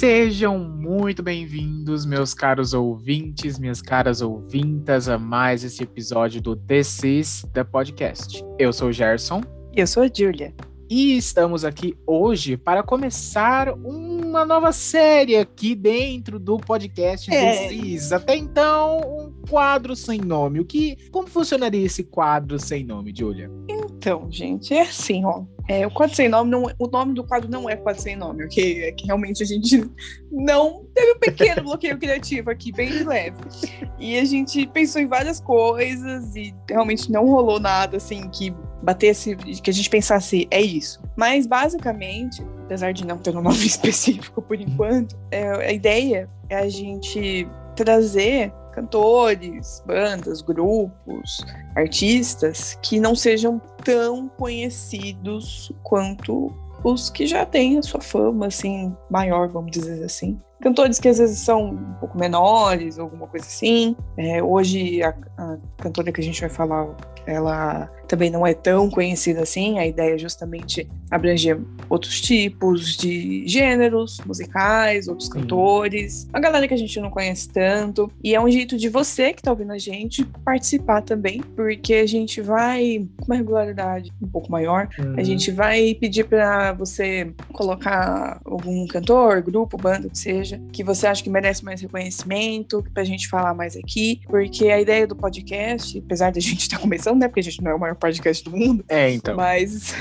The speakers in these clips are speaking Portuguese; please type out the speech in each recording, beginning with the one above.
Sejam muito bem-vindos, meus caros ouvintes, minhas caras ouvintas, a mais esse episódio do This is the Podcast. Eu sou o Gerson. E eu sou a Júlia. E estamos aqui hoje para começar uma nova série aqui dentro do podcast É. This is. Até então, um quadro sem nome. O que, como funcionaria esse quadro sem nome, Júlia? Então, gente, é assim, ó. É, o quadro sem nome, não, o nome do quadro não é quadro sem nome, ok? É que realmente a gente não teve um pequeno bloqueio criativo aqui, bem de leve. E a gente pensou em várias coisas e realmente não rolou nada assim que batesse, que a gente pensasse, é isso. Mas basicamente, apesar de não ter um nome específico por enquanto, é, a ideia é a gente trazer cantores, bandas, grupos, artistas que não sejam tão conhecidos quanto os que já têm a sua fama, assim, maior, vamos dizer assim. Cantores que às vezes são um pouco menores, alguma coisa assim. É, hoje, a, a cantora que a gente vai falar, ela também não é tão conhecida assim. A ideia é justamente abranger outros tipos de gêneros musicais, outros Sim. cantores, a galera que a gente não conhece tanto. E é um jeito de você que tá ouvindo a gente participar também, porque a gente vai com uma regularidade um pouco maior. A gente vai pedir para você colocar algum cantor, grupo, banda, que seja, que você acha que merece mais reconhecimento, pra gente falar mais aqui, porque a ideia do podcast, apesar da gente estar começando, né, porque a gente não é o maior podcast do mundo, É, então. mas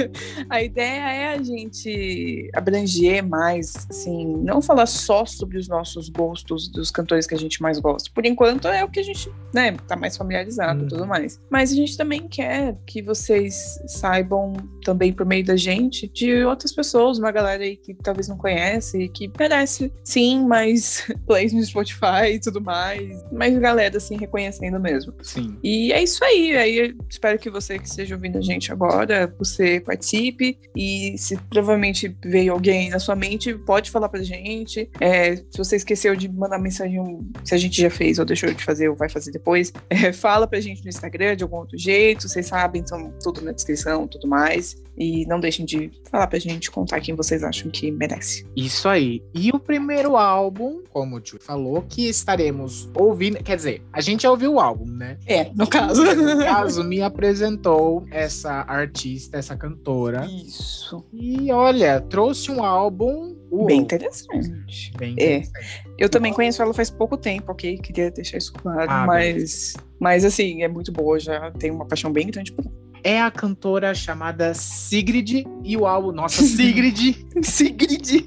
a ideia é a gente abranger mais, assim, não falar só sobre os nossos gostos dos cantores que a gente mais gosta. Por enquanto é o que a gente, né, tá mais familiarizado e Uhum. tudo mais. Mas a gente também quer que vocês saibam também por meio da gente de outras pessoas, uma galera aí que talvez não conhece e que merece, sim, mais plays no Spotify e tudo mais. Mais galera, assim, reconhecendo mesmo. Sim. E é isso aí. Aí eu espero que você que esteja ouvindo a gente agora, você participe. E se provavelmente veio alguém na sua mente, pode falar pra gente. É, se você esqueceu de mandar mensagem, se a gente já fez ou deixou de fazer ou vai fazer depois, é, fala pra gente no Instagram de algum outro jeito. Vocês sabem, então tudo na descrição, tudo mais. E não deixem de falar pra gente, contar quem vocês acham que merece. Isso aí. E o primeiro álbum, como o tio falou, que estaremos ouvindo. Quer dizer, a já gente ouviu o álbum, né? É, no caso. No caso, me apresentou essa artista, essa cantora. Isso. E olha, trouxe um álbum. uou, Bem interessante. bem É. interessante. Eu também conheço ela faz pouco tempo, ok? Queria deixar isso claro, Ah, mas. Mas assim, é muito boa, já tenho uma paixão bem grande por ela. É a cantora chamada Sigrid e o álbum. Nossa, Sigrid! Sigrid.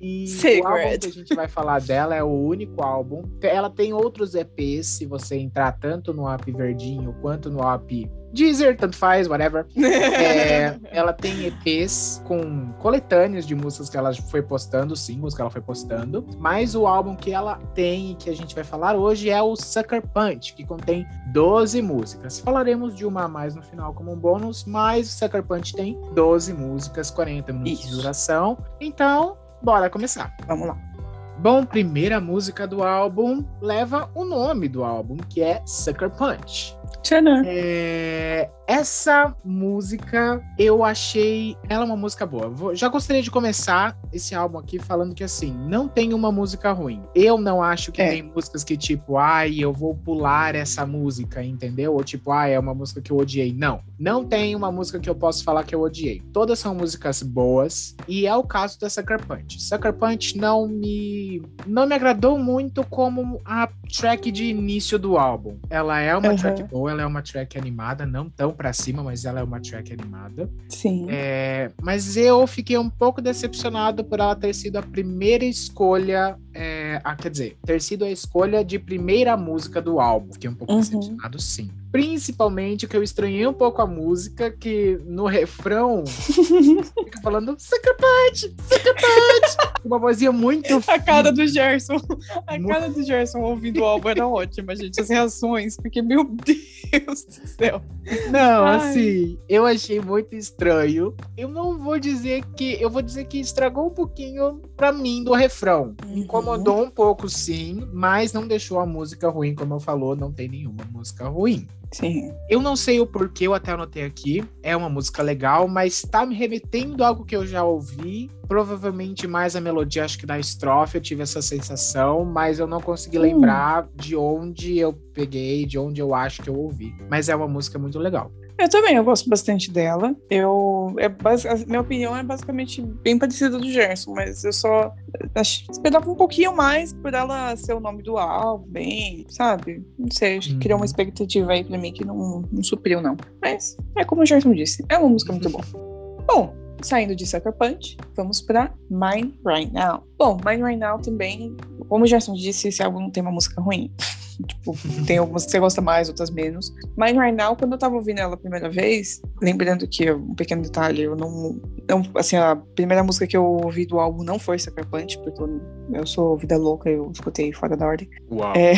E Sigrid. o álbum que a gente vai falar dela é o único álbum. Ela tem outros EPs, se você entrar tanto no app verdinho quanto no app Deezer, tanto faz, whatever. É, ela tem EPs com coletâneas de músicas que ela foi postando, singles que ela foi postando. Mas o álbum que ela tem e que a gente vai falar hoje é o Sucker Punch, que contém 12 músicas. Falaremos de uma a mais no final como um bônus, mas o Sucker Punch tem 12 músicas, 40 minutos de Isso. duração. Então, bora começar. Vamos lá. Bom, primeira música do álbum leva o nome do álbum, que é Sucker Punch. Tcharam. É, essa música eu achei ela uma música boa. Vou- já gostaria de começar esse álbum aqui falando que assim, não tem uma música ruim. Eu não acho que É. tem músicas que tipo, ai, eu vou pular essa música, entendeu? Ou tipo, ai, é uma música que eu odiei. Não, não tem uma música que eu posso falar que eu odiei. Todas são músicas boas e é o caso da Sucker Punch. Sucker Punch não me não me agradou muito como a track de início do álbum. Ela é uma Uhum. track boa, ela é uma track animada, não tão pra cima, mas ela é uma track animada. Sim. É, mas eu fiquei um pouco decepcionado por ela ter sido a primeira escolha. é, ah, quer dizer, ter sido a escolha de primeira música do álbum. Fiquei um pouco Uhum. decepcionado, sim. Principalmente que eu estranhei um pouco a música, que no refrão fica falando Sucker Punch. Uma vozinha muito A cara do Gerson. A Mu- cara do Gerson ouvindo o álbum era ótima, gente. As reações, porque, meu Deus do céu. Não, Ai. assim, eu achei muito estranho. Eu não vou dizer que. Eu vou dizer que estragou um pouquinho pra mim do refrão. Uhum. Incomodou um pouco, sim, mas não deixou a música ruim, como eu falou, não tem nenhuma música ruim. Sim. Eu não sei o porquê, eu até anotei aqui. É uma música legal, mas tá me remetendo a algo que eu já ouvi. Provavelmente mais a melodia, acho que da estrofe eu tive essa sensação, mas eu não consegui Hum. lembrar de onde eu peguei, de onde eu acho que eu ouvi. Mas é uma música muito legal. Eu também, eu gosto bastante dela. Eu, é a minha opinião é basicamente bem parecida do Gerson, mas eu só ach- esperava um pouquinho mais por ela ser o nome do álbum, bem, sabe? Não sei, acho que criou uma Uhum. expectativa aí pra mim que não, não supriu, não. Mas é como o Gerson disse, é uma música muito boa. Bom, saindo de Sucker Punch, vamos pra Mine Right Now. Bom, Mine Right Now também, como o Gerson disse, esse álbum não tem uma música ruim. Tipo, tem algumas que você gosta mais, outras menos. Mine Right Now, quando eu tava ouvindo ela a primeira vez, lembrando que, um pequeno detalhe, eu não, não. Assim, a primeira música que eu ouvi do álbum não foi Sucker Punch, porque eu, eu sou vida louca, eu escutei fora da ordem. Uau. É,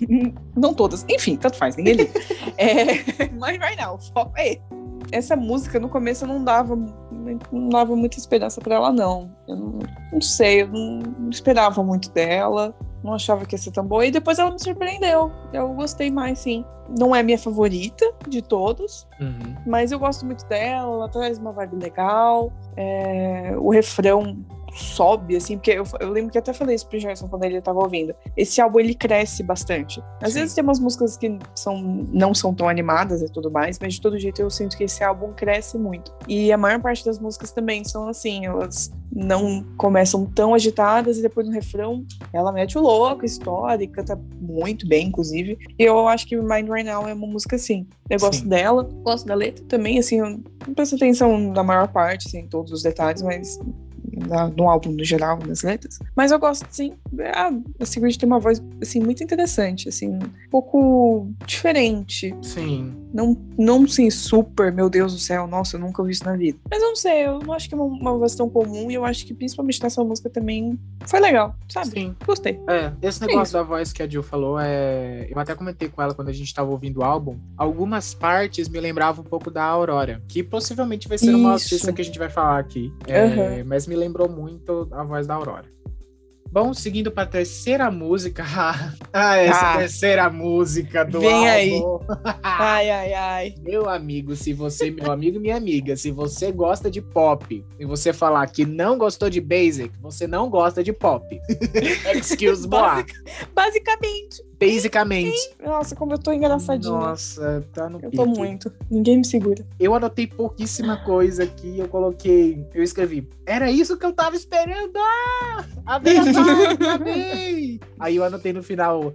não todas. Enfim, tanto faz, ninguém liga. é, mas right now, foco é esse. Essa música, no começo, eu não dava, não dava muita esperança pra ela, não. Eu não, não sei, eu não, não esperava muito dela. Não achava que ia ser tão boa. E depois ela me surpreendeu. Eu gostei mais, sim. Não é minha favorita de todos, Uhum. mas eu gosto muito dela. Ela traz uma vibe legal. é, o refrão sobe, assim, porque eu, eu lembro que até falei isso pro Gerson quando ele tava ouvindo. Esse álbum ele cresce bastante. Às Sim. vezes tem umas músicas que são, não são tão animadas e tudo mais, mas de todo jeito eu sinto que esse álbum cresce muito. E a maior parte das músicas também são assim, elas não começam tão agitadas e depois no refrão ela mete o louco, estoura e canta muito bem, inclusive. E eu acho que Mind Right Now é uma música assim. Eu gosto Sim. dela, gosto da letra também, assim, eu não presto atenção na maior parte, assim, em todos os detalhes, mas na- no álbum no geral, nas letras. Mas eu gosto, sim. A, a Sigrid tem uma voz, assim, muito interessante, assim, um pouco diferente. Sim. Não, não sim, super, meu Deus do céu, nossa, eu nunca ouvi isso na vida. Mas eu não sei, eu não acho que é uma, uma voz tão comum e eu acho que principalmente nessa música também foi legal, sabe? Sim. Gostei. É, esse negócio isso. da voz que a Jill falou é. Eu até comentei com ela quando a gente tava ouvindo o álbum. Algumas partes me lembravam um pouco da Aurora, que possivelmente vai ser uma Isso. artista que a gente vai falar aqui. É, Aham. Mas me lembrou muito a voz da Aurora. Bom, seguindo para a terceira música. ah, essa Ah. terceira música do Vem aí. álbum. Ai, ai, ai. Meu amigo, se você, meu amigo e minha amiga, se você gosta de pop e você falar que não gostou de Basic, você não gosta de pop. Excuse me. Basic- Basicamente. Basicamente. Nossa, como eu tô engraçadinha. Nossa, tá no eu pique. tô muito. Ninguém me segura. Eu anotei pouquíssima coisa aqui, eu coloquei, eu escrevi, era isso que eu tava esperando! Ah! A verdade, amei! Aí eu anotei no final,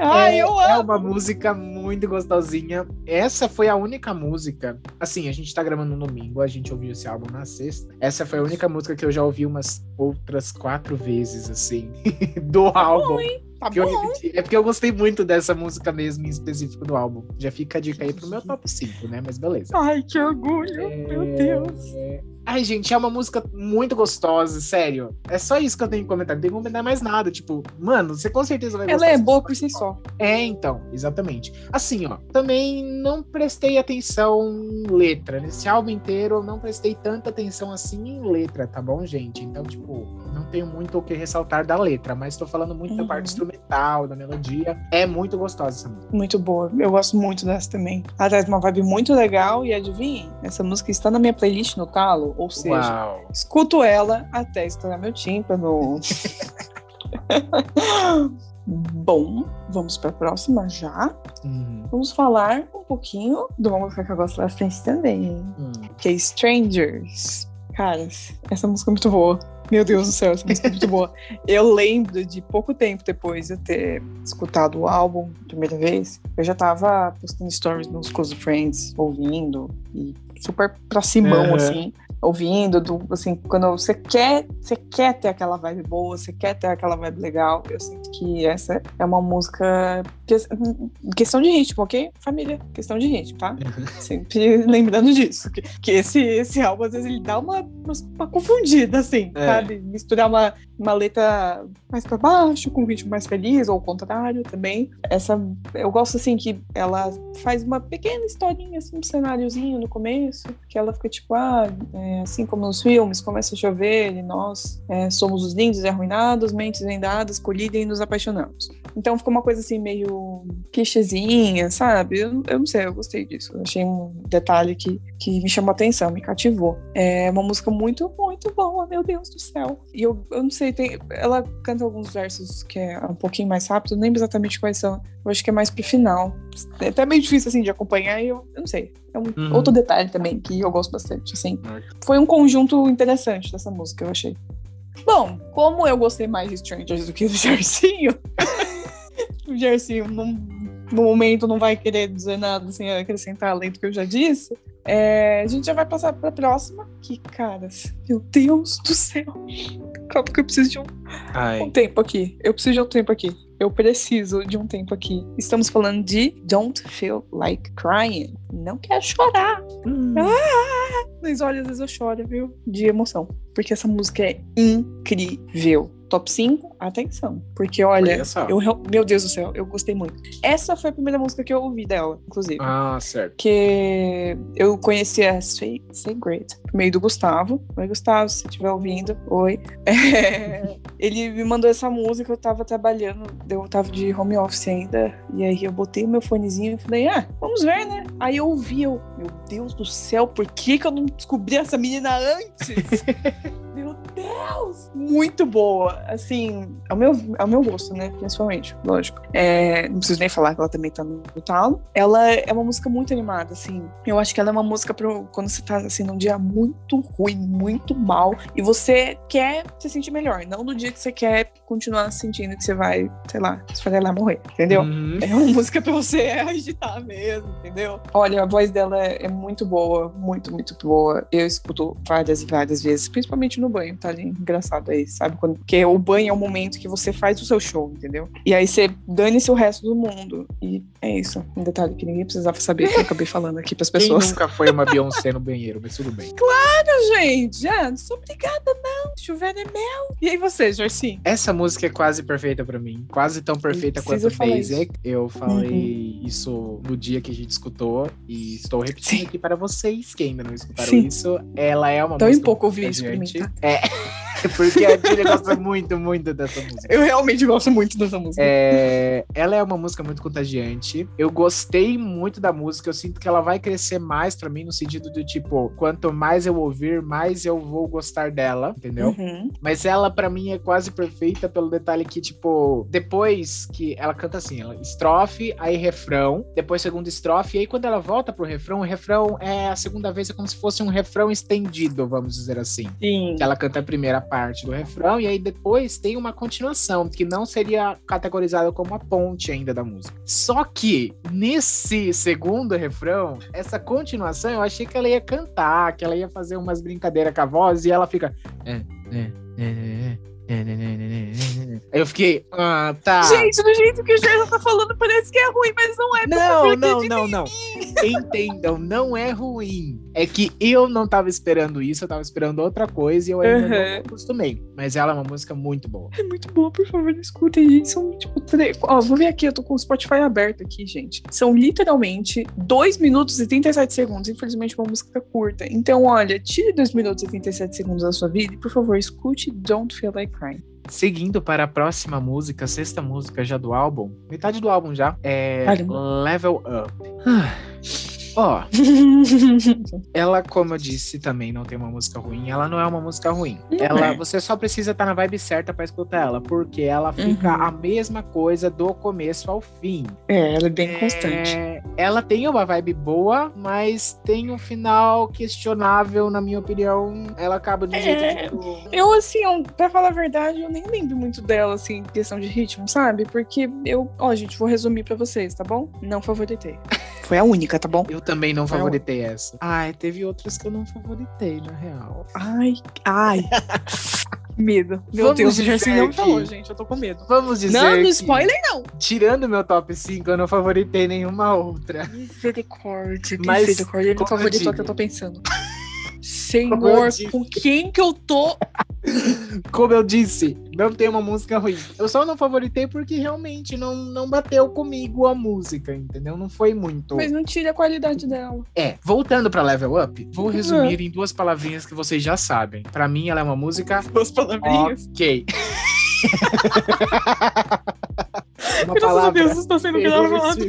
Ai, é, eu é amo. uma música muito gostosinha. Essa foi a única música. Assim, a gente tá gravando no domingo, a gente ouviu esse álbum na sexta. Essa foi a única música que eu já ouvi umas outras quatro vezes, assim, do álbum. Tá Que eu bom. repeti. É porque eu gostei muito dessa música mesmo, em específico do álbum. Já fica a dica aí pro meu top 5, né? Mas beleza. Ai, que orgulho. Meu Deus. É... Ai, gente, é uma música muito gostosa, sério. É só isso que eu tenho que comentar. Não tem que comentar mais nada. Tipo, mano, você com certeza vai Ela gostar. é boa por si só. É, então, exatamente. Assim, ó, também não prestei atenção em letra. Nesse álbum inteiro, eu não prestei tanta atenção assim em letra, tá bom, gente? Então, tipo, tenho muito o que ressaltar da letra, mas tô falando muito da Uhum. parte instrumental, da melodia. É muito gostosa essa música. Muito boa. Eu gosto muito dessa também. Ela traz uma vibe muito legal e adivinhe, essa música está na minha playlist no talo, ou seja, Uau. escuto ela até estourar meu tímpano. Bom, vamos para a próxima já. Hum, Vamos falar um pouquinho de uma música que eu gosto bastante também, hum. que é Strangers. Cara, essa música é muito boa. Meu Deus do céu, essa música é muito boa. Eu lembro de pouco tempo depois de eu ter escutado o álbum primeira vez, eu já tava postando stories nos Close Friends, ouvindo, e super pra cimão, Aham. assim, ouvindo, do, assim, quando você quer, você quer ter aquela vibe boa, você quer ter aquela vibe legal, eu sinto que essa é uma música questão de ritmo, ok? Família, questão de ritmo, tá? Sempre lembrando disso. Que, que, esse, esse álbum, às vezes, ele dá uma, uma, uma confundida, assim, é. sabe? Misturar uma, uma letra mais pra baixo, com um ritmo mais feliz, ou o contrário também. Essa, eu gosto, assim, que ela faz uma pequena historinha, assim, um cenáriozinho no começo, que ela fica tipo, ah, é, assim como nos filmes, começa a chover e nós é, somos os lindos e arruinados, mentes vendadas, colidem e nos apaixonamos. Então ficou uma coisa assim meio clichêzinha, sabe? Eu, eu não sei, eu gostei disso. Eu achei um detalhe que, que me chamou a atenção, me cativou. É uma música muito, muito boa, meu Deus do céu. E eu, eu não sei, tem, ela canta alguns versos que é um pouquinho mais rápido, lembro exatamente quais são. Eu acho que é mais pro final. É até meio difícil assim de acompanhar e eu, eu não sei. É um uhum. outro detalhe também que eu gosto bastante, assim. Foi um conjunto interessante dessa música, eu achei. Bom, como eu gostei mais de Strangers do que do Jarcinho, o Gersinho no, no momento não vai querer dizer nada sem acrescentar além do que eu já disse. É, a gente já vai passar para a próxima. Que caras, meu Deus do céu. Calma que eu preciso de um, um tempo aqui. Eu preciso de um tempo aqui. Eu preciso de um tempo aqui. Estamos falando de Don't Feel Like Crying. Não quero chorar. Hum. Ah, mas olha, às vezes eu choro, viu? De emoção. Porque essa música é incrível top 5, atenção. Porque, olha, eu, meu Deus do céu, eu gostei muito. Essa foi a primeira música que eu ouvi dela, inclusive. Ah, certo. Que eu conheci a Say, Say Great por meio do Gustavo. Oi, Gustavo, se estiver ouvindo, oi. É, ele me mandou essa música, eu tava trabalhando, eu tava de home office ainda. E aí eu botei o meu fonezinho e falei, ah, vamos ver, né? Aí eu ouvi, eu, meu Deus do céu, por que, que eu não descobri essa menina antes? Deus! Muito boa. Assim, ao meu, ao meu gosto, né? Principalmente, lógico. É, não preciso nem falar que ela também tá no talo. Ela é uma música muito animada, assim. Eu acho que ela é uma música pro, quando você tá, assim, num dia muito ruim, muito mal, e você quer se sentir melhor. Não no dia que você quer continuar sentindo que você vai, sei lá, lá morrer, entendeu? Uhum. É uma música pra você agitar mesmo, entendeu? Olha, a voz dela é, é muito boa, muito, muito boa. Eu escuto várias e várias vezes, principalmente no banho, tá ali engraçado aí, sabe? Quando, porque o banho é o momento que você faz o seu show, entendeu? E aí você dane-se o resto do mundo. E é isso. Um detalhe que ninguém precisava saber que eu acabei falando aqui pras pessoas. Quem nunca foi uma Beyoncé no banheiro, mas tudo bem. Claro, gente! Ah, não sou obrigada, não. Chover é mel. E aí você, Jorci? Essa música é quase perfeita pra mim. Quase tão perfeita quanto Basic. Eu falei uhum. isso no dia que a gente escutou. E estou repetindo Sim. aqui para vocês que ainda não escutaram Sim. isso. Ela é uma Tão música. Tão pouco ouvir isso pra mim, tá? É. Porque a Julia gosta muito, muito dessa música. Eu realmente gosto muito dessa música. É, ela é uma música muito contagiante. Eu gostei muito da música. Eu sinto que ela vai crescer mais para mim no sentido do tipo, quanto mais eu ouvir, mais eu vou gostar dela, entendeu? Uhum. Mas ela para mim é quase perfeita pelo detalhe que tipo, depois que ela canta assim, ela estrofe, aí refrão, depois segunda estrofe, e aí quando ela volta pro refrão, o refrão é a segunda vez é como se fosse um refrão estendido, vamos dizer assim. Sim. Que ela canta a primeira parte do refrão, e aí depois tem uma continuação, que não seria categorizada como a ponte ainda da música. Só que nesse segundo refrão, essa continuação, eu achei que ela ia cantar, que ela ia fazer umas brincadeiras com a voz, e ela fica. É, é, é, é. é. Eu fiquei, ah, tá. Gente, do jeito que o Gerson tá falando, parece que é ruim, mas não é. Não, não, não, não. Entendam, não é ruim. É que eu não tava esperando isso, eu tava esperando outra coisa e eu ainda uhum. não acostumei. Mas ela é uma música muito boa. É muito boa, por favor, escutem. São, tipo, três... Ó, vou ver aqui, eu tô com o Spotify aberto aqui, gente. São literalmente 2 minutos e 37 segundos. Infelizmente, uma música curta. Então, olha, tire 2 minutos e 37 segundos da sua vida e, por favor, escute Don't Feel Like Crying. Seguindo para a próxima música, sexta música já do álbum, metade do álbum já, é Caramba. Level Up. Ó, ela, como eu disse, também não tem uma música ruim. Ela não é uma música ruim. Ela, você só precisa estar tá na vibe certa para escutar ela, porque ela fica uhum. a mesma coisa do começo ao fim. É, ela é bem é, constante. Ela tem uma vibe boa, mas tem um final questionável, na minha opinião. Ela acaba de um jeito é, tipo... Eu, assim, pra falar a verdade, eu nem lembro muito dela, assim, questão de ritmo, sabe? Porque eu, ó, gente, vou resumir para vocês, tá bom? Não favoritei. Foi a única, tá bom? Eu também não Foi favoritei essa. Ai, teve outras que eu não favoritei, na real. Ai, ai. Medo. Meu Vamos Deus, o dizer não falou, gente. Eu tô com medo. Vamos dizer Não, no que, spoiler não. tirando meu top 5, eu não favoritei nenhuma outra. Misericórdia, misericórdia. Ele não favoritou o que eu tô pensando. Eu Senhor, com quem que eu tô? Como eu disse, não tem uma música ruim. Eu só não favoritei porque realmente não, não bateu comigo a música, entendeu? Não foi muito. Mas não tira a qualidade dela. É, voltando pra Level Up, vou resumir em duas palavrinhas que vocês já sabem. Pra mim, ela é uma música Duas palavrinhas. ok. uma Graças a palavra. Deus, isso tá sendo gravado.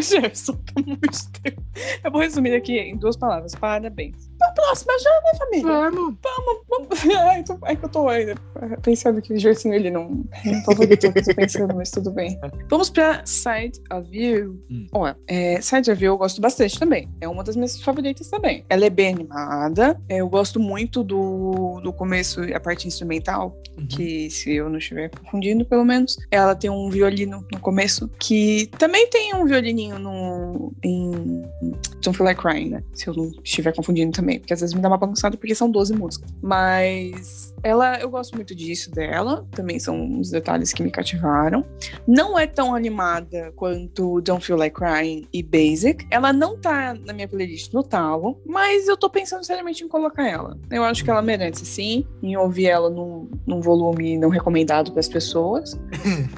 Gerson, pelo amor de Deus. Eu vou resumir aqui em duas palavras. Parabéns. Próxima já, né, família? Vamos. Vamos. Ai, tô, ai, que eu tô ainda pensando que o Gerson ele não, não favoritou o que eu tô pensando, mas tudo bem. Vamos pra Side of You. Hum. É, Side of You eu gosto bastante também. É uma das minhas favoritas também. Ela é bem animada. É, eu gosto muito do, do começo, a parte instrumental, Uhum. que se eu não estiver confundindo, pelo menos, ela tem um violino no começo, que também tem um violininho no, em Don't Feel Like Crying, né? Se eu não estiver confundindo também, porque às vezes me dá uma bagunçada porque são 12 músicas. Mas ela, eu gosto muito disso dela, também são uns detalhes que me cativaram. Não é tão animada quanto Don't Feel Like Crying e Basic. Ela não tá na minha playlist no talo, mas eu tô pensando seriamente em colocar ela. Eu acho que ela merece sim, em ouvir ela num, num volume não recomendado para as pessoas.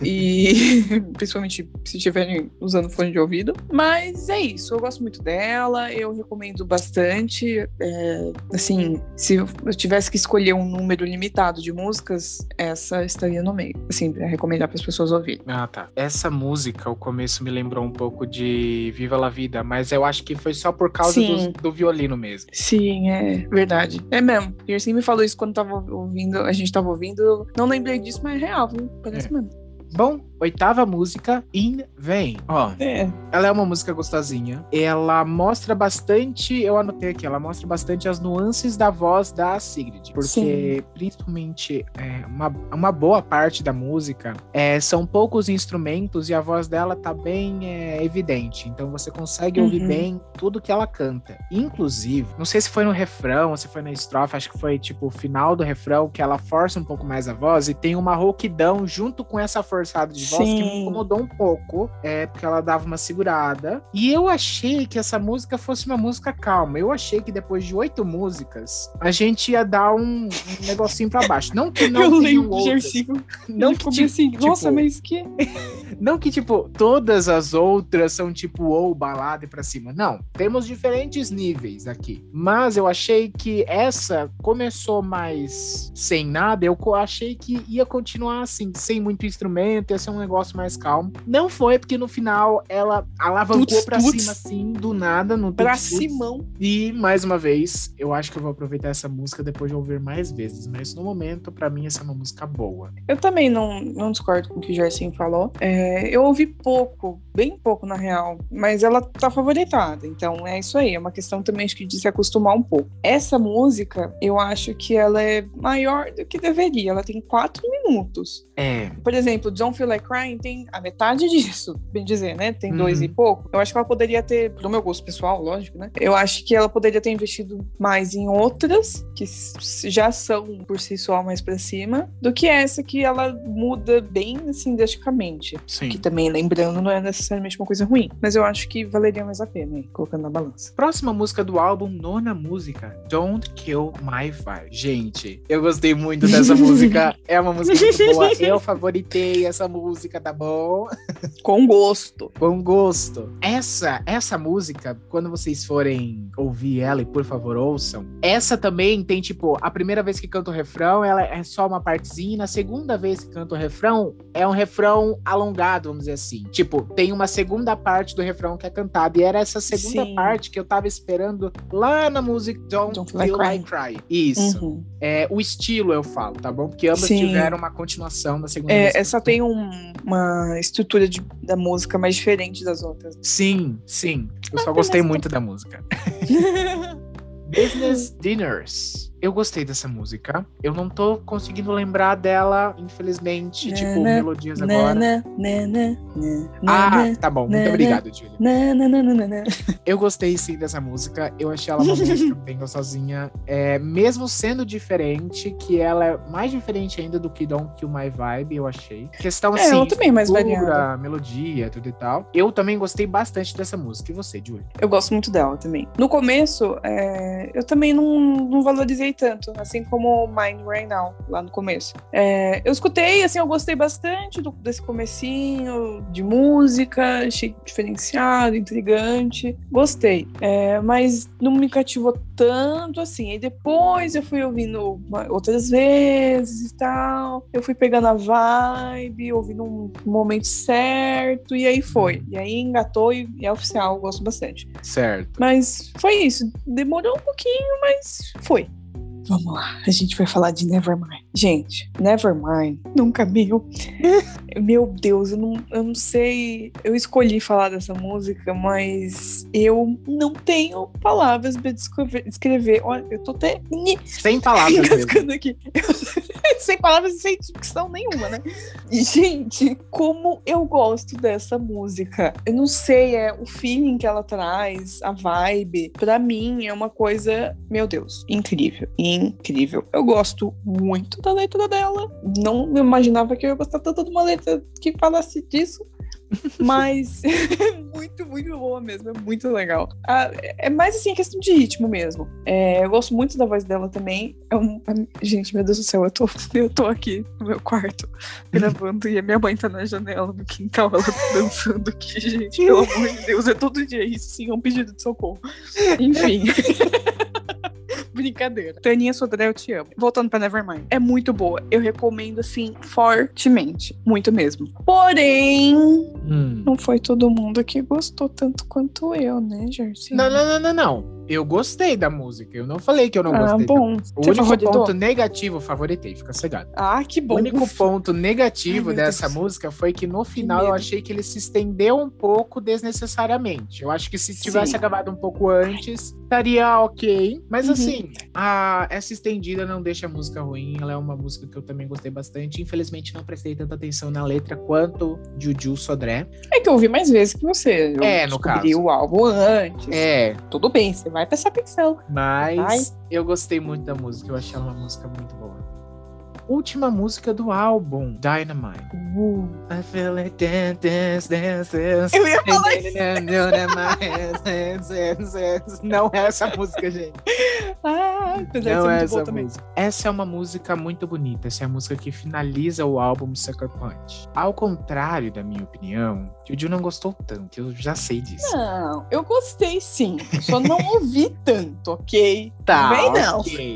e principalmente se estiverem usando fone de ouvido. Mas é isso, eu gosto muito dela, eu recomendo bastante. É, assim, se eu tivesse que escolher um número limitado de músicas, essa estaria no meio. Assim, pra recomendar para as pessoas ouvirem. Ah, tá. Essa música, o começo me lembrou um pouco de Viva la Vida, mas eu acho que foi só por causa do, do violino mesmo. Sim, é verdade. É mesmo. O Yersin me falou isso quando tava ouvindo, a gente tava ouvindo. Eu não lembrei disso, mas é real, viu? Parece É. mesmo. Bom, oitava música, In Vain. Ó, É. ela é uma música gostosinha. Ela mostra bastante, eu anotei aqui, ela mostra bastante as nuances da voz da Sigrid. Porque, Sim. principalmente, é, uma, uma boa parte da música é, são poucos instrumentos e a voz dela tá bem é, evidente. Então você consegue ouvir Uhum. bem tudo que ela canta. Inclusive, não sei se foi no refrão ou se foi na estrofe, acho que foi tipo o final do refrão que ela força um pouco mais a voz e tem uma rouquidão junto com essa forçada de voz que me Sim. incomodou um pouco, é porque ela dava uma segurada. E eu achei que essa música fosse uma música calma. Eu achei que depois de oito músicas a gente ia dar um, um negocinho pra baixo. Não que não eu outras. Não que, ficou ti- bem assim, nossa, tipo, mas que. não que, tipo, todas as outras são, tipo, ou balada e pra cima. Não. Temos diferentes níveis aqui. Mas eu achei que essa começou mais sem nada. Eu achei que ia continuar assim, sem muito instrumento, ia ser um negócio mais calmo. Não foi, porque no final ela alavancou Tuts, pra tuts. cima, assim, do nada, no Pra tuts. Simão. E, mais uma vez, eu acho que eu vou aproveitar essa música depois de ouvir mais vezes. Mas no momento, pra mim, essa é uma música boa. Eu também não, não discordo com o que o Jersin falou. É, eu ouvi pouco, bem pouco na real, mas ela tá favoritada. Então é isso aí, é uma questão também acho que de se acostumar um pouco. Essa música, eu acho que ela é maior do que deveria. Ela tem quatro minutos. É. Por exemplo, Don't Feel Like Crying tem a metade disso, bem dizer, né? Tem dois Uhum. e pouco. Eu acho que ela poderia ter, pro meu gosto pessoal, lógico, né? Eu acho que ela poderia ter investido mais em outras, que já são por si só mais pra cima, do que essa que ela muda bem, assim, drasticamente. Sim. Que também, lembrando, não é necessariamente uma coisa ruim. Mas eu acho que valeria mais a pena, hein, colocando na balança. Próxima música do álbum, nona música, Don't Kill My Vibe. Gente, eu gostei muito dessa música. É uma música muito boa. Eu favoritei essa música, tá bom? Com gosto. Com gosto. Essa, essa música, quando vocês forem ouvir ela, e por favor ouçam, essa também tem, tipo, a primeira vez que canta o refrão, ela é só uma partezinha, na segunda vez que canta o refrão, é um refrão alongado, vamos dizer assim. Tipo, tem uma segunda parte do refrão que é cantada, e era essa segunda Sim. parte que eu tava esperando lá na música Don't, Don't Feel Like Cry. Isso. Uhum. É, o estilo eu falo, tá bom? Porque ambas Sim. tiveram uma continuação da segunda É, vez. essa tem um- uma estrutura de- da música mais diferente das outras. Sim, sim. Eu só gostei muito da música. Business Dinners. Eu gostei dessa música. Eu não tô conseguindo lembrar dela, infelizmente, Né, tipo, né, melodias agora. Né, né, né, né, Ah, tá bom. Muito obrigado, Julia. Eu gostei sim dessa música. Eu achei ela uma música bem gostosinha. É, mesmo sendo diferente, que ela é mais diferente ainda do que Don't Kill My Vibe, eu achei. Questão É, assim, ela também é mais variada. melodia, tudo e tal. Eu também gostei bastante dessa música. E você, Julia? Eu gosto muito dela também. No começo, é, eu também não, não valorizei tanto, assim como Mine Right Now, lá no começo. É, eu escutei, assim, eu gostei bastante do- desse comecinho de música, achei diferenciado, intrigante. Gostei. É, mas não me cativou tanto assim. E depois eu fui ouvindo uma- outras vezes e tal. Eu fui pegando a vibe, ouvindo um momento certo, e aí foi. E aí engatou e, e é oficial, eu gosto bastante. Certo. Mas foi isso. Demorou um pouquinho, mas foi. Vamos lá, a gente vai falar de Nevermind. Gente, Nevermind nunca meu. Meu Deus, eu não, eu não sei. Eu escolhi falar dessa música, mas eu não tenho palavras pra descrever. descrever. Olha, eu tô até Sem palavras aqui. sem palavras e sem dicção nenhuma, né? E, gente, como eu gosto dessa música. Eu não sei, é o feeling que ela traz, a vibe. Pra mim, é uma coisa, meu Deus, incrível. Incrível. Eu gosto muito da letra dela. Não imaginava que eu ia gostar tanto de uma letra que falasse disso. Mas é muito, muito boa mesmo. É muito legal. Ah, é mais assim, questão de ritmo mesmo. É, eu gosto muito da voz dela também. É um- é- gente, meu Deus do céu, eu tô, eu tô aqui no meu quarto gravando e a minha mãe tá na janela, no quintal, ela tá dançando aqui, gente. Pelo amor de Deus, é todo dia isso, sim, é um pedido de socorro. Enfim. Brincadeira. Taninha Sodré, eu te amo. Voltando pra Nevermind. É muito boa. Eu recomendo, assim, fortemente. Muito mesmo. Porém, Hum. não foi todo mundo que gostou tanto quanto eu, né, Jersey? Não, não, não, não, não. Eu gostei da música. Eu não falei que eu não Ah, gostei. bom. O Você único favoritou? ponto negativo, favoritei, fica cegado. Ah, que bom. O único Ufa. ponto negativo Ai, dessa Deus. música foi que no final eu medo. achei que ele se estendeu um pouco desnecessariamente. Eu acho que se tivesse Sim. acabado um pouco antes, estaria ok. Mas Uhum. assim, a- essa estendida não deixa a música ruim. Ela é uma música que eu também gostei bastante. Infelizmente, não prestei tanta atenção na letra quanto Juju Sodré. É que eu ouvi mais vezes que você. Eu É, no caso. o álbum antes. É, Tudo bem, você vai prestar atenção. mas Ai. eu gostei muito da música. Eu achei ela uma música muito boa. Última música do álbum, Dynamite. Uh. I feel like dance, dance, dance, dance. Eu ia falar Não é essa música, gente. Ah, apesar de Não ser é essa música. Essa é uma música muito bonita. Essa é a música que finaliza o álbum Sucker Punch. Ao contrário da minha opinião, Juju não gostou tanto. Eu já sei disso. Não, eu gostei sim. Só não ouvi tanto, ok? Também não. ok.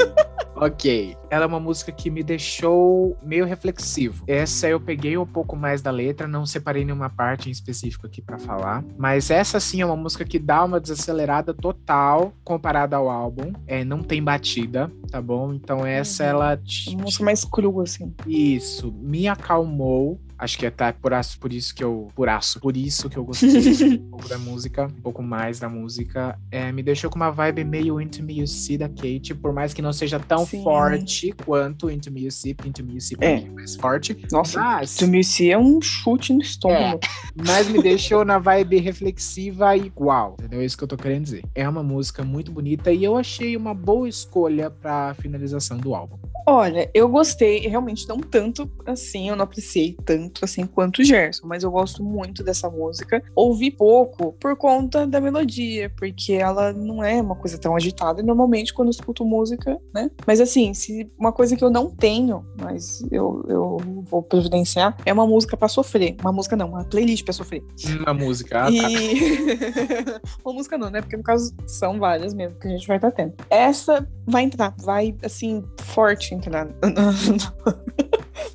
Ok. Ela é uma música que me deixou meio reflexivo. Essa eu peguei um pouco mais da letra, não separei nenhuma parte em específico aqui pra falar. Mas essa sim é uma música que dá uma desacelerada total comparada ao álbum. É, não tem batida, tá bom? Então essa Uhum. ela. Uma música mais crua, assim. Isso, me acalmou. Acho que é até por, aço- por isso que eu. Por aço. Por isso que eu gostei um pouco da música, um pouco mais da música. É, me deixou com uma vibe meio Into Me You See da Kate, por mais que não seja tão Sim. forte quanto Into Me You See, Into Me You See É. é mais forte. Nossa, Mas, To Me See é um chute no estômago. mas me deixou na vibe reflexiva igual, entendeu? É isso que eu tô querendo dizer. É uma música muito bonita e eu achei uma boa escolha pra finalização do álbum. Olha, eu gostei, realmente não tanto assim, eu não apreciei tanto assim quanto o Gerson, mas eu gosto muito dessa música. Ouvi pouco por conta da melodia, porque ela não é uma coisa tão agitada, normalmente quando eu escuto música, né? Mas assim, se uma coisa que eu não tenho, mas eu, eu vou providenciar, é uma música pra sofrer. Uma música não, uma playlist pra sofrer. Uma música. ah, tá. E. Uma música não, né? Porque no caso são várias mesmo que a gente vai estar tendo. Essa vai entrar, vai assim, forte entrar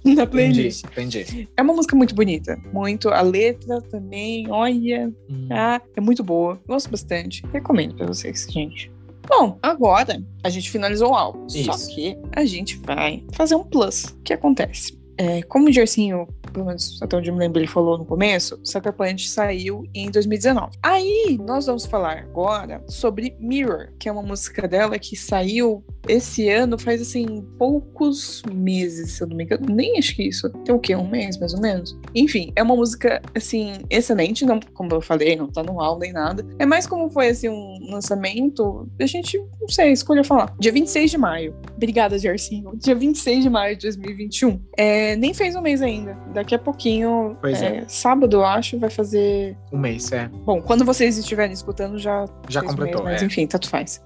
na, na Entendi, playlist. entendi. É uma música muito bonita. Muito. A letra também, olha. Hum. Ah, é muito boa. Gosto bastante. Recomendo pra vocês, gente. Bom, agora a gente finalizou o álbum. Só Isso. que a gente vai fazer um plus. O que acontece? É, como o Gersinho, pelo menos até onde eu me lembro, ele falou no começo, Sucker Punch saiu em 2019. Aí nós vamos falar agora sobre Mirror, que é uma música dela que saiu esse ano faz assim poucos meses, se eu não me engano. Nem acho que isso. Tem o quê? Um mês, mais ou menos? Enfim, é uma música assim, excelente. Não, como eu falei, não tá no álbum nem nada. É mais como foi assim um lançamento. A gente, não sei, escolha falar. Dia 26 de maio. Obrigada, Gersinho. Dia 26 de maio de 2021. É, nem fez um mês ainda. Daqui a pouquinho, Pois é, sábado, eu acho, vai fazer. Um mês, é. Bom, quando vocês estiverem escutando, já. Já fez um completou, mês, mas é. enfim, tanto faz.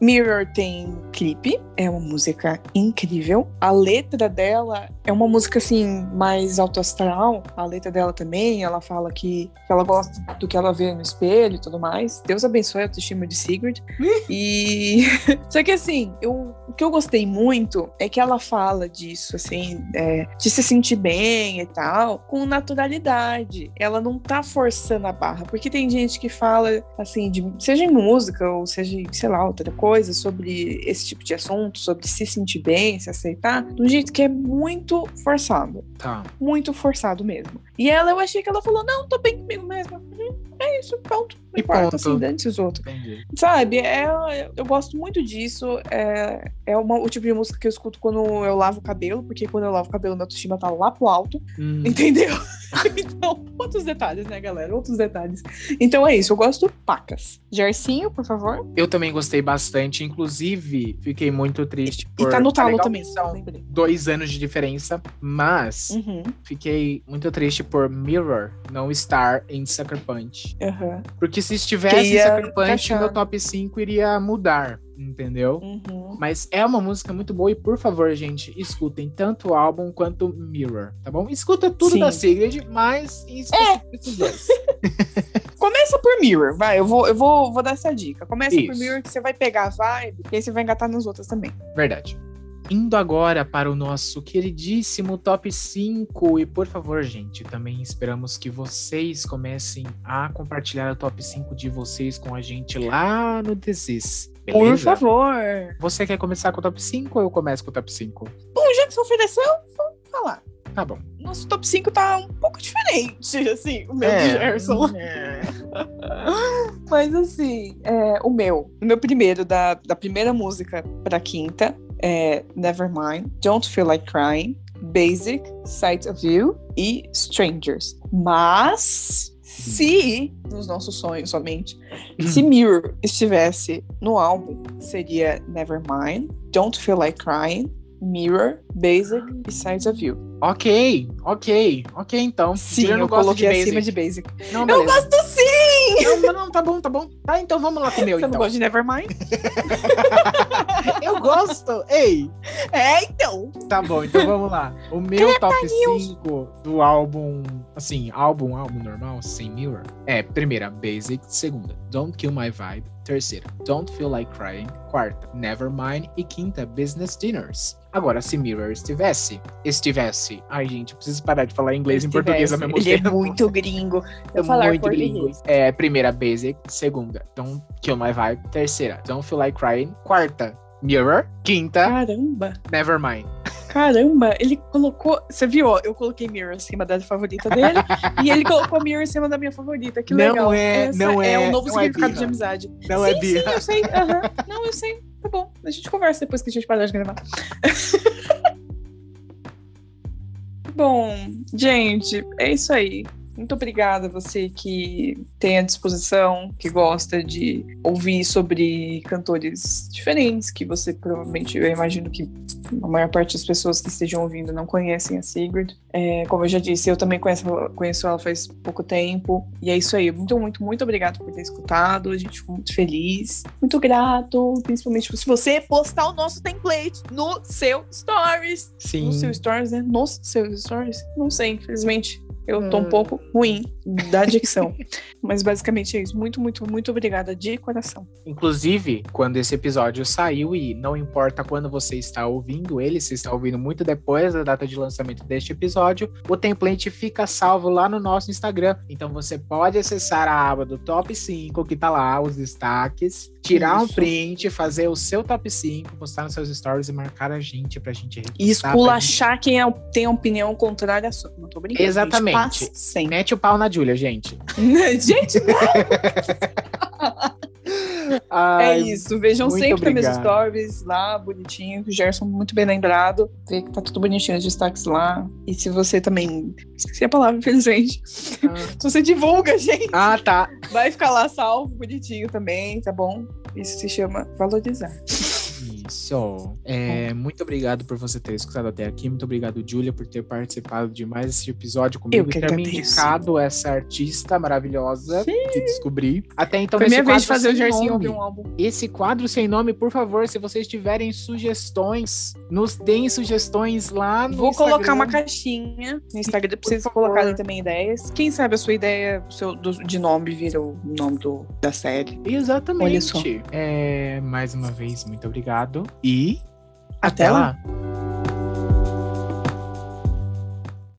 Mirror tem clipe, é uma música incrível. A letra dela é uma música assim mais alto astral. A letra dela também, ela fala que, que ela gosta do que ela vê no espelho e tudo mais. Deus abençoe a autoestima de Sigurd. e só que assim, eu, o que eu gostei muito é que ela fala disso, assim, é, de se sentir bem e tal, com naturalidade. Ela não tá forçando a barra, porque tem gente que fala, assim, de, seja em música ou seja, em, sei lá, outra coisa, sobre esse tipo de assunto, sobre se sentir bem, se aceitar, de um jeito que é muito forçado. Tá. Muito forçado mesmo. E ela, eu achei que ela falou, não, tô bem comigo mesma. Uhum, é isso, pronto. Não E importa, ponto. assim, dane-se os outros. Entendi. Sabe, é, eu gosto muito disso. É, é uma, o tipo de música que eu escuto quando eu lavo o cabelo, porque quando eu lavo o cabelo, minha autoestima tá lá pro alto, Hum, entendeu? então, outros detalhes, né, galera? Outros detalhes. Então é isso, eu gosto pacas. Gersinho, por favor. eu também gostei bastante. Inclusive, fiquei muito triste E por. tá no talo legal também. São dois anos de diferença, mas Uhum, fiquei muito triste por Mirror não estar em Sucker Punch. Aham, Porque se estivesse Punch, encaixar. meu top 5 iria mudar, entendeu? uhum. Mas é uma música muito boa e, por favor, gente, escutem tanto o álbum quanto Mirror, tá bom? Escuta tudo Sim. da Sigrid, mas em específico esses dois. Começa por Mirror, vai. Eu vou, eu vou, vou dar essa dica. Começa por Isso. Mirror, que você vai pegar a vibe, e aí você vai engatar nas outras também. Verdade. Indo agora para o nosso queridíssimo top 5. E por favor, gente, também esperamos que vocês comecem a compartilhar o top 5 de vocês com a gente lá no Desist. Por favor. Você quer começar com o top 5 ou eu começo com o top 5? Bom, já que você ofereceu, vou falar. Tá bom. Nosso top 5 tá um pouco diferente, assim, o meu de Gerson. É. Mas assim, é, o meu, o meu primeiro, da, da primeira música pra quinta, é Nevermind, Don't Feel Like Crying, Basic, Sight of You e Strangers. Mas, se, nos nossos sonhos somente, se Mirror estivesse no álbum, seria Nevermind, Don't Feel Like Crying, Mirror, Basic e Sight of You. Ok, ok, ok, então. Sim, Juliano eu gosta coloquei de acima de Basic. Não, Eu beleza. gosto sim! Não, não, não, tá bom, tá bom. Tá, então vamos lá com o meu, Você não então. gosta de Nevermind? Eu gosto. Ei, É, então. Tá bom, então vamos lá. O meu top 5 do álbum, assim, álbum, álbum normal, sem Mirror, é primeira, Basic, segunda, Don't Kill My Vibe, terceira, Don't Feel Like Crying, quarta, Nevermind e quinta, Business Dinners. Agora, se Mirror estivesse, estivesse, ai gente, eu preciso parar de falar inglês em português ao mesmo Ele é tempo. muito gringo. É Eu falar muito português. gringo. É, primeira, Basic. Segunda, Don't Kill My Vibe. Terceira, Don't Feel Like Crying. Quarta, Mirror. Quinta, Caramba, Nevermind. caramba. Ele colocou. Você viu? Eu coloquei Mirror em cima da favorita dele e ele colocou Mirror em cima da minha favorita. Que Não legal. é- Essa não é- um novo não é significado birra. de amizade. Não sim, é birra. sim, eu sei. aham. Não, eu sei. Tá bom. A gente conversa depois que a gente parar de gravar. Bom, gente, é isso aí. Muito obrigada a você que tem a disposição, que gosta de ouvir sobre cantores diferentes, que você provavelmente, eu imagino que a maior parte das pessoas que estejam ouvindo não conhecem a Sigrid. É, como eu já disse, eu também conheço, conheço ela faz pouco tempo. E é isso aí. Muito, muito, muito obrigado por ter escutado. A gente ficou muito feliz. Muito grato, principalmente se você postar o nosso template no seu Stories. Sim. No seu Stories, né? Nos seus Stories? Não sei, infelizmente. Eu tô um Hum. pouco ruim da dicção. Mas basicamente é isso. Muito, muito, muito obrigada de coração. Inclusive, quando esse episódio saiu, e não importa quando você está ouvindo ele, se está ouvindo muito depois da data de lançamento deste episódio, o template fica salvo lá no nosso Instagram. Então você pode acessar a aba do top 5, que tá lá, os destaques, tirar Isso. um print, fazer o seu top 5, postar nos seus stories e marcar a gente pra gente E repostar, pra gente- esculachar quem é- tem opinião contrária à sua. Não tô brincando. Exatamente. Gente, passa sempre. Mete o pau na Júlia, gente. gente, é Ai, isso. Vejam sempre meus obrigado. stories lá, bonitinho. O Gerson, muito bem lembrado. Vê que tá tudo bonitinho os destaques lá. E se você também. Esqueci a palavra, infelizmente. Se você divulga, gente, Ah, tá. vai ficar lá salvo, bonitinho também, tá bom? Isso se chama valorizar. Isso. É, muito obrigado por você ter escutado até aqui. Muito obrigado, Júlia, por ter participado de mais esse episódio comigo Eu que ter me indicado essa artista maravilhosa que descobri. Até então, Foi minha vez de fazer o nome. ouvir um álbum. Esse quadro sem nome, por favor, se vocês tiverem sugestões, nos deem sugestões lá no Vou Instagram. colocar uma caixinha no Instagram pra vocês colocarem também ideias. Quem sabe a sua ideia seu, do- de nome vira o nome do, da série. Exatamente. Olha só. É, mais uma vez, muito obrigado e até, até lá. lá.